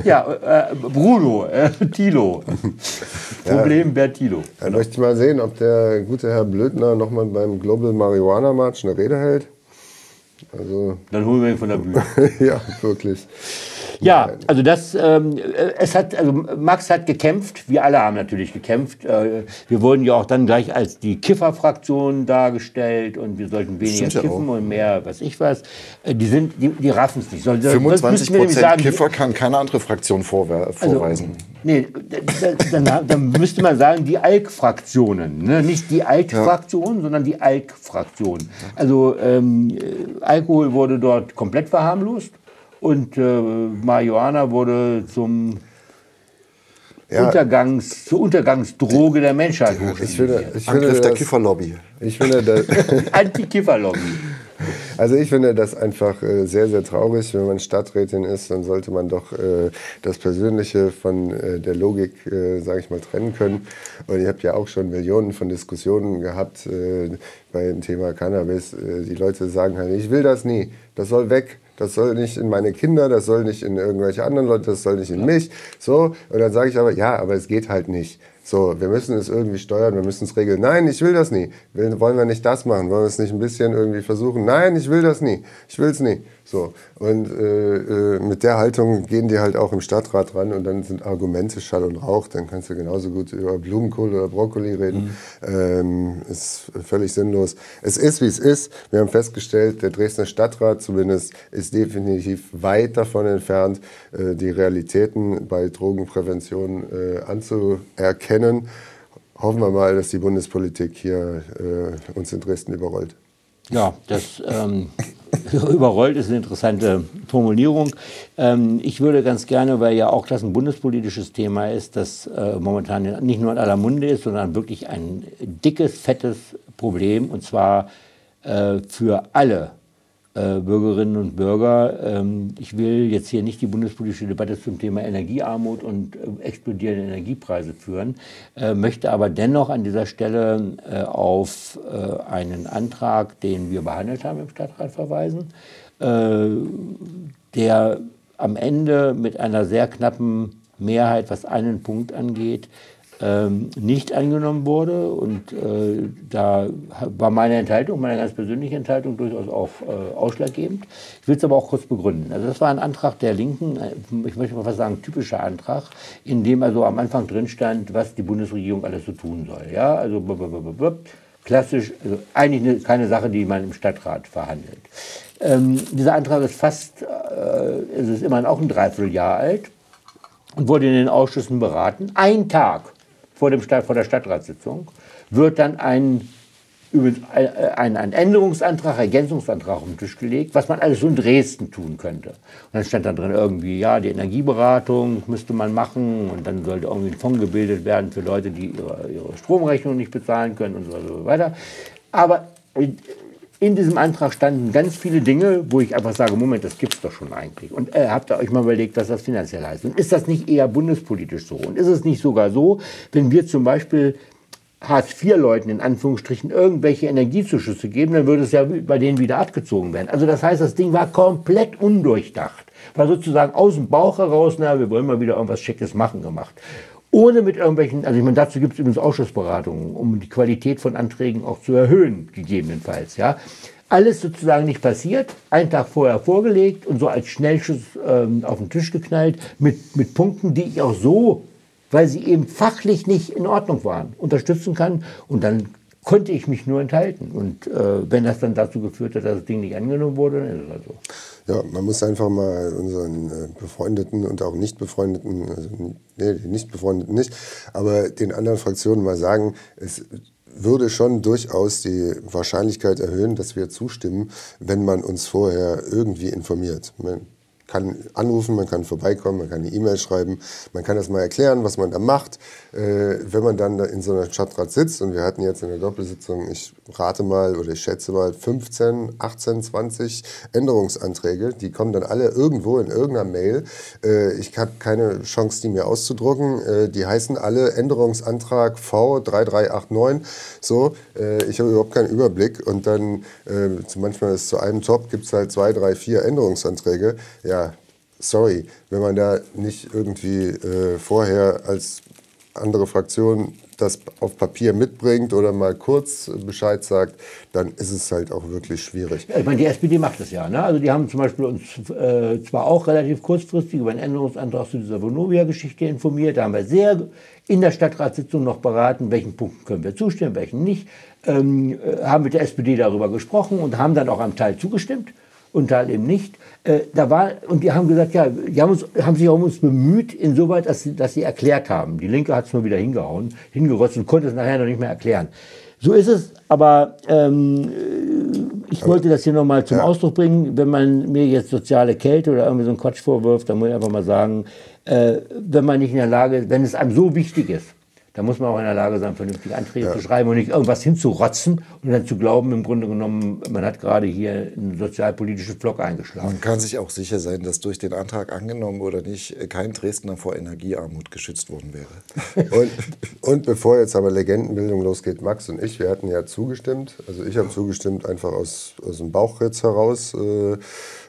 S5: Ja, äh, Bruno, äh, Tilo. Problem Bert Tilo.
S1: Dann möchte ich mal sehen, ob der gute Herr Blödner nochmal beim Global Marihuana March eine Rede hält. Also,
S5: Dann holen wir ihn von der Bühne.
S1: ja, wirklich.
S5: Ja, also das, ähm, äh, es hat, also Max hat gekämpft, wir alle haben natürlich gekämpft. Äh, wir wurden ja auch dann gleich als die Kifferfraktion dargestellt und wir sollten weniger
S6: Stimmt ja
S5: kiffen und mehr, was ich weiß. Äh, die sind, die, die raffen es nicht. Das
S6: 25
S5: müssten wir nämlich
S6: Prozent Kiffer kann keine andere Fraktion
S5: Also,
S6: vorweisen.
S5: Nee, da- da- dann, dann müsste man sagen, die ALK-Fraktionen. Ne? Nicht die Alt-Fraktion, sondern die ALK-Fraktion. Also ähm, äh, Alkohol wurde dort komplett verharmlost und äh, Marihuana wurde zum
S1: Ja.
S5: Untergangs, zur Untergangsdroge der Menschheit
S1: Ich finde, ich finde,
S6: Angriff der
S1: das,
S6: Kifferlobby.
S1: ich finde das,
S5: Anti-Kiffer-Lobby.
S1: also ich finde das einfach äh, sehr, sehr traurig. Wenn man Stadträtin ist, dann sollte man doch äh, das Persönliche von äh, der Logik, äh, sage ich mal, trennen können. Und ihr habt ja auch schon Millionen von Diskussionen gehabt beim Thema Cannabis. Die Leute sagen halt, ich will das nie, das soll weg. Das soll nicht in meine Kinder, das soll nicht in irgendwelche anderen Leute, das soll nicht in mich. So, und dann sage ich aber, ja, aber es geht halt nicht. So, wir müssen es irgendwie steuern, wir müssen es regeln. Nein, ich will das nie. Wollen wir nicht das machen? Wollen wir es nicht ein bisschen irgendwie versuchen? Nein, ich will das nie. Ich will es nie. So, und äh, äh, mit der Haltung gehen die halt auch im Stadtrat ran und dann sind Argumente Schall und Rauch. Dann kannst du genauso gut über Blumenkohl oder Brokkoli reden. Ähm, ist völlig sinnlos. Es ist, wie es ist. Wir haben festgestellt, der Dresdner Stadtrat zumindest ist definitiv weit davon entfernt, äh, die Realitäten bei Drogenprävention äh, anzuerkennen. Hoffen wir mal, dass die Bundespolitik hier äh, uns in Dresden überrollt.
S5: Ja, das ähm, überrollt ist eine interessante Formulierung. Ähm, ich würde ganz gerne, weil ja auch das ein bundespolitisches Thema ist, das äh, momentan nicht nur in aller Munde ist, sondern wirklich ein dickes, fettes Problem und zwar äh, für alle Bürgerinnen und Bürger. Ähm, ich will jetzt hier nicht die bundespolitische Debatte zum Thema Energiearmut und äh, explodierende Energiepreise führen, äh, möchte aber dennoch an dieser Stelle äh, auf äh, einen Antrag, den wir behandelt haben im Stadtrat, verweisen, äh, der am Ende mit einer sehr knappen Mehrheit, was einen Punkt angeht, ähm, nicht angenommen wurde. Und äh, da war meine Enthaltung, meine ganz persönliche Enthaltung durchaus auch äh, ausschlaggebend. Ich will es aber auch kurz begründen. Also das war ein Antrag der Linken, äh, ich möchte mal fast sagen typischer Antrag, in dem also am Anfang drin stand, was die Bundesregierung alles so tun soll. Ja, also klassisch, also eigentlich eine, keine Sache, die man im Stadtrat verhandelt. Ähm, dieser Antrag ist fast, äh, es ist immerhin auch ein Dreivierteljahr alt und wurde in den Ausschüssen beraten. Ein Tag vor, dem Stadt, vor der Stadtratssitzung wird dann ein übrigens einen, einen Änderungsantrag, Ergänzungsantrag auf den Tisch gelegt, was man alles so in Dresden tun könnte. Und dann stand da drin irgendwie, ja, die Energieberatung müsste man machen und dann sollte irgendwie ein Fonds gebildet werden für Leute, die ihre, ihre Stromrechnung nicht bezahlen können und so weiter. Aber in diesem Antrag standen ganz viele Dinge, wo ich einfach sage, Moment, das gibt es doch schon eigentlich. Und äh, habt ihr euch mal überlegt, was das finanziell heißt? Und ist das nicht eher bundespolitisch so? Und ist es nicht sogar so, wenn wir zum Beispiel Hartz-IV-Leuten in Anführungsstrichen irgendwelche Energiezuschüsse geben, dann würde es ja bei denen wieder abgezogen werden. Also das heißt, das Ding war komplett undurchdacht. War sozusagen aus dem Bauch heraus, na, wir wollen mal wieder irgendwas Schickes machen gemacht. Ohne mit irgendwelchen, also ich meine, dazu gibt es übrigens Ausschussberatungen, um die Qualität von Anträgen auch zu erhöhen, gegebenenfalls, ja. Alles sozusagen nicht passiert, einen Tag vorher vorgelegt und so als Schnellschuss ähm, auf den Tisch geknallt mit, mit Punkten, die ich auch so, weil sie eben fachlich nicht in Ordnung waren, unterstützen kann. Und dann konnte ich mich nur enthalten. Und äh, wenn das dann dazu geführt hat, dass das Ding nicht angenommen wurde, dann ist es halt so.
S1: Ja, man muss einfach mal unseren äh, befreundeten und auch nicht befreundeten, also nee, nicht befreundeten nicht, aber den anderen Fraktionen mal sagen, es würde schon durchaus die Wahrscheinlichkeit erhöhen, dass wir zustimmen, wenn man uns vorher irgendwie informiert. Kann anrufen, man kann vorbeikommen, man kann eine E-Mail schreiben, man kann das mal erklären, was man da macht. Äh, wenn man dann in so einer Stadtrat sitzt und wir hatten jetzt in der Doppelsitzung, ich rate mal oder ich schätze mal 15, 18, 20 Änderungsanträge, die kommen dann alle irgendwo in irgendeiner Mail. Äh, ich habe keine Chance, die mir auszudrucken. Äh, die heißen alle Änderungsantrag V3389. So, äh, ich habe überhaupt keinen Überblick und dann äh, manchmal ist zu einem Top gibt es halt zwei, drei, vier Änderungsanträge. Ja, sorry, wenn man da nicht irgendwie äh, vorher als andere Fraktion das auf Papier mitbringt oder mal kurz Bescheid sagt, dann ist es halt auch wirklich schwierig.
S5: Ich meine, die SPD macht das ja. Ne? Also die haben zum Beispiel uns äh, zwar auch relativ kurzfristig über einen Änderungsantrag zu dieser Vonovia-Geschichte informiert. Da haben wir sehr in der Stadtratssitzung noch beraten, welchen Punkten können wir zustimmen, welchen nicht. Ähm, äh, haben mit der SPD darüber gesprochen und haben dann auch am Teil zugestimmt und Teil eben nicht. Äh, da war, und die haben gesagt, ja, die haben, uns, haben sich um uns bemüht, insoweit, dass sie, dass sie erklärt haben. Die Linke hat es nur wieder hingehauen, hingerotzt und konnte es nachher noch nicht mehr erklären. So ist es, aber ähm, ich wollte das hier nochmal zum ja. Ausdruck bringen. Wenn man mir jetzt soziale Kälte oder irgendwie so einen Quatsch vorwirft, dann muss ich einfach mal sagen, äh, wenn man nicht in der Lage ist, wenn es einem so wichtig ist, da muss man auch in der Lage sein, vernünftige Anträge ja. zu schreiben und nicht irgendwas hinzurotzen und dann zu glauben, im Grunde genommen, man hat gerade hier ein sozialpolitisches Block eingeschlagen.
S6: Man kann sich auch sicher sein, dass durch den Antrag angenommen oder nicht kein Dresdner vor Energiearmut geschützt worden wäre.
S1: und, und bevor jetzt aber Legendenbildung losgeht, Max und ich, wir hatten ja zugestimmt. Also ich habe zugestimmt einfach aus, aus dem Bauchritz heraus. Äh,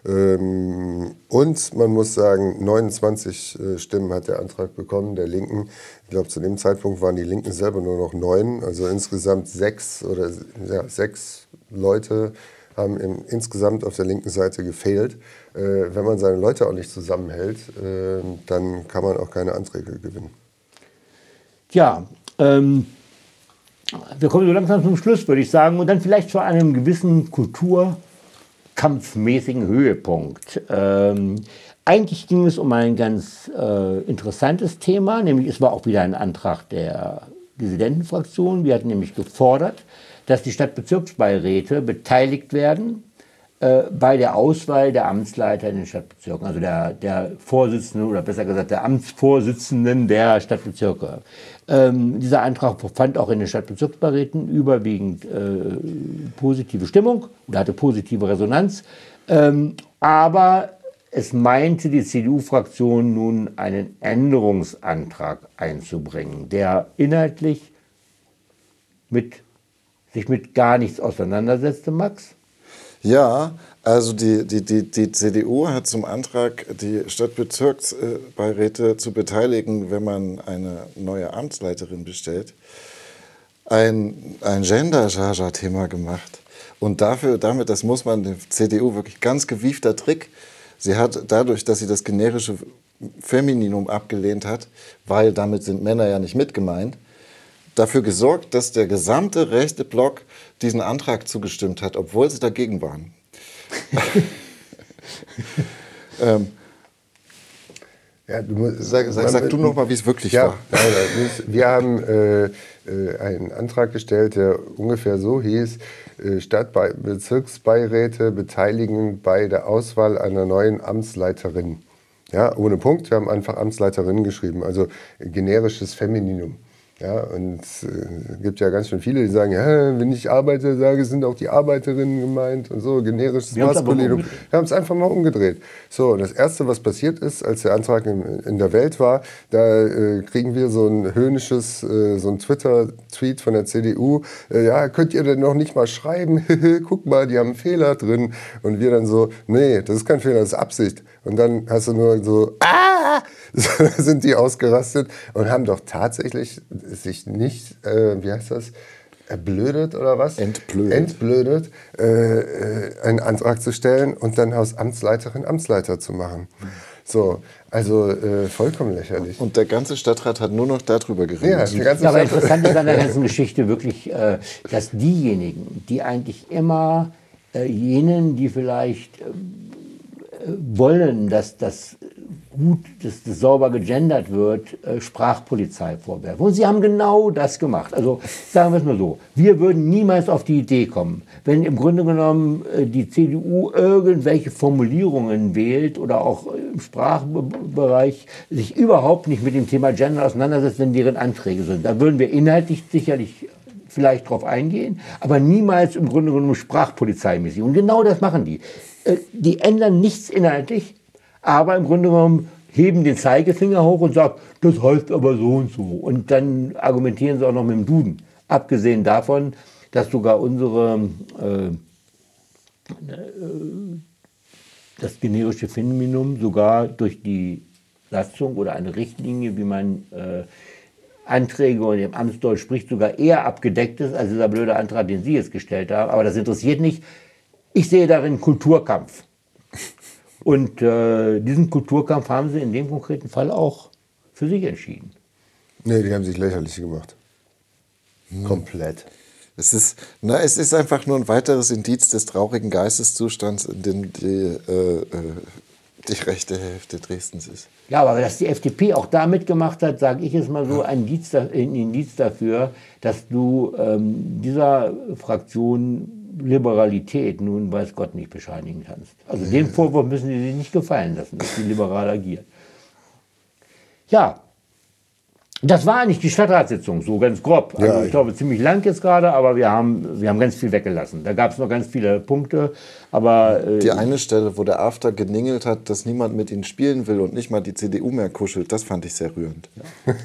S1: und man muss sagen, 29 äh, Stimmen hat der Antrag bekommen, der Linken. Ich glaube, zu dem Zeitpunkt waren die Linken selber nur noch neun. Also insgesamt sechs oder ja, sechs Leute haben im, insgesamt auf der linken Seite gefehlt. Äh, wenn man seine Leute auch nicht zusammenhält, äh, dann kann man auch keine Anträge gewinnen.
S5: Ja, ähm, wir kommen so langsam zum Schluss, würde ich sagen, und dann vielleicht zu einem gewissen Kultur- kampfmäßigen Höhepunkt. Ähm, eigentlich ging es um ein ganz äh, interessantes Thema, nämlich es war auch wieder ein Antrag der Dissidentenfraktion. Wir hatten nämlich gefordert, dass die Stadtbezirksbeiräte beteiligt werden äh, bei der Auswahl der Amtsleiter in den Stadtbezirken, also der, der Vorsitzenden oder besser gesagt der Amtsvorsitzenden der Stadtbezirke. Ähm, dieser Antrag fand auch in den Stadtbezirksbeiräten überwiegend äh, positive Stimmung oder hatte positive Resonanz. Ähm, aber es meinte die CDU-Fraktion nun einen Änderungsantrag einzubringen, der inhaltlich mit, sich mit gar nichts auseinandersetzte, Max.
S6: Ja, also die, die, die, die CDU hat zum Antrag, die Stadtbezirksbeiräte zu beteiligen, wenn man eine neue Amtsleiterin bestellt, ein, ein Gender-Jaja-Thema gemacht. Und dafür, damit, das muss man der CDU wirklich ganz gewiefter Trick. Sie hat dadurch, dass sie das generische Femininum abgelehnt hat, weil damit sind Männer ja nicht mitgemeint, dafür gesorgt, dass der gesamte rechte Block diesen Antrag zugestimmt hat, obwohl sie dagegen waren. ähm,
S1: Ja, du musst,
S6: Sag, sag, sag du noch mal, wie es wirklich
S1: ja,
S6: war.
S1: Nein, nein, wir haben äh, äh, einen Antrag gestellt, der ungefähr so hieß, äh, Stadtbezirksbeiräte beteiligen bei der Auswahl einer neuen Amtsleiterin. Ja, ohne Punkt, wir haben einfach Amtsleiterin geschrieben, also generisches Femininum. Ja, und es äh, gibt ja ganz schön viele, die sagen, ja, wenn ich Arbeiter sage, sind auch die Arbeiterinnen gemeint und so, generisches
S5: Wir
S1: Maskulinum. Wir haben es einfach mal umgedreht. So, und das Erste, was passiert ist, als der Antrag in, in der Welt war, da äh, kriegen wir so ein höhnisches, äh, so ein Twitter-Tweet von der CDU. Äh, ja, könnt ihr denn noch nicht mal schreiben? Guck mal, die haben einen Fehler drin. Und wir dann so, nee, das ist kein Fehler, das ist Absicht. Und dann hast du nur so, ah! So sind die ausgerastet und haben doch tatsächlich sich nicht, äh, wie heißt das? Erblödet oder was?
S6: Entblödet.
S1: Entblödet, äh, äh, einen Antrag zu stellen und dann aus Amtsleiterin Amtsleiter zu machen. So, also äh, vollkommen lächerlich.
S6: Und der ganze Stadtrat hat nur noch darüber geredet.
S1: ja, die ganze
S5: Ja, aber interessant ist an der ganzen Geschichte wirklich, äh, dass diejenigen, die eigentlich immer äh, jenen, die vielleicht äh, wollen, dass das gut, dass das sauber gegendert wird, äh, Sprachpolizei vorwerfen. Und sie haben genau das gemacht. Also sagen wir es mal so, wir würden niemals auf die Idee kommen, wenn im Grunde genommen äh, die CDU irgendwelche Formulierungen wählt oder auch im Sprachbereich sich überhaupt nicht mit dem Thema Gender auseinandersetzt, wenn deren Anträge sind. Da würden wir inhaltlich sicherlich vielleicht drauf eingehen, aber niemals im Grunde genommen sprachpolizeimäßig. Und genau das machen die. Äh, Die ändern nichts inhaltlich, aber im Grunde genommen heben den Zeigefinger hoch und sagen, das heißt aber so und so. Und dann argumentieren sie auch noch mit dem Duden. Abgesehen davon, dass sogar unsere äh, das generische Femininum sogar durch die Satzung oder eine Richtlinie, wie man äh, Anträge und im Amtsdeutsch spricht, sogar eher abgedeckt ist als dieser blöde Antrag, den Sie jetzt gestellt haben. Aber das interessiert nicht. Ich sehe darin Kulturkampf. Und äh, diesen Kulturkampf haben Sie in dem konkreten Fall auch für sich entschieden.
S1: Nee, die haben sich lächerlich gemacht. Komplett.
S6: Es ist, na, es ist einfach nur ein weiteres Indiz des traurigen Geisteszustands, in dem die, äh, äh, die rechte Hälfte Dresdens ist.
S5: Ja, aber dass die FDP auch da mitgemacht hat, sage ich jetzt mal so, ein Indiz, ein Indiz dafür, dass du ähm, dieser Fraktion Liberalität nun weiß Gott nicht bescheinigen kannst. Also den Vorwurf müssen sie sich nicht gefallen lassen, dass sie liberal agiert. Ja, das war eigentlich die Stadtratssitzung, so ganz grob. Also
S1: Ja,
S5: ich glaube, ziemlich lang jetzt gerade, aber wir haben, wir haben ganz viel weggelassen. Da gab es noch ganz viele Punkte, aber äh,
S6: Die eine Stelle, wo der After geningelt hat, dass niemand mit ihnen spielen will und nicht mal die CDU mehr kuschelt, das fand ich sehr rührend.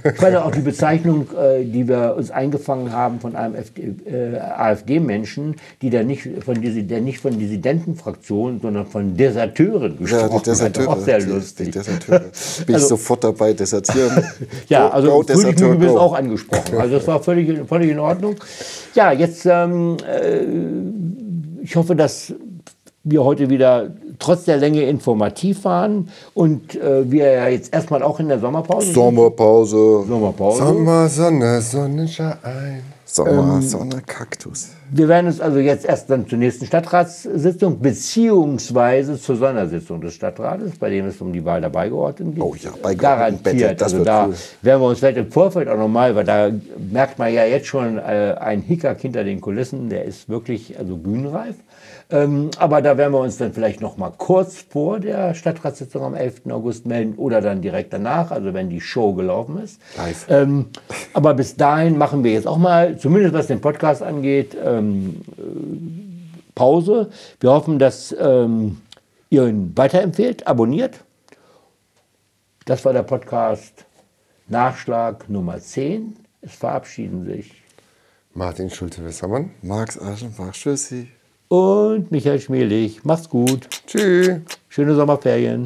S5: Gerade auch die Bezeichnung, äh, die wir uns eingefangen haben von einem äh, AfD-Menschen, die da nicht von, der nicht von Dissidentenfraktionen, sondern von Deserteuren gesprochen
S6: Ja, die
S5: hat.
S6: Deserteure.
S5: Auch sehr
S6: die,
S5: lustig.
S6: Die Deserteure. Bin ich
S5: Also-
S6: sofort dabei, desertieren.
S5: Ja,
S6: Go,
S5: also
S6: go,
S5: Fröhlich
S6: Deserteur,
S5: Lüge ist
S6: go.
S5: auch angesprochen. Also das war völlig, völlig in Ordnung. Ja, jetzt, ähm, äh, ich hoffe, dass wir heute wieder trotz der Länge informativ waren und äh, wir ja jetzt erstmal auch in der Sommerpause.
S6: Sommerpause.
S5: Sommerpause.
S1: Sommer, Sonne, Sonnenschein.
S6: Sommer, Sonne, Kaktus.
S5: Wir werden uns also jetzt erst dann zur nächsten Stadtratssitzung beziehungsweise zur Sondersitzung des Stadtrates, bei dem es um die Wahl der Beigeordneten geht.
S6: Oh ja, Beigeordnetenbette,
S5: Garantiert.
S6: das
S5: also da
S6: cool.
S5: werden wir uns vielleicht im Vorfeld auch nochmal, weil da merkt man ja jetzt schon äh, einen Hickhack hinter den Kulissen, der ist wirklich also bühnenreif. Ähm, aber da werden wir uns dann vielleicht noch mal kurz vor der Stadtratssitzung am 11. August melden oder dann direkt danach, also wenn die Show gelaufen ist.
S6: Live.
S5: Ähm, aber bis dahin machen wir jetzt auch mal, zumindest was den Podcast angeht, ähm, äh, Pause. Wir hoffen, dass ähm, ihr ihn weiterempfehlt, abonniert. Das war der Podcast Nachschlag Nummer 10. Es verabschieden sich
S1: Martin Schulte-Wissermann.
S6: Max Aschenbach, tschüssi.
S5: Und Michael Schmelig. Macht's gut.
S1: Tschüss.
S5: Schöne Sommerferien.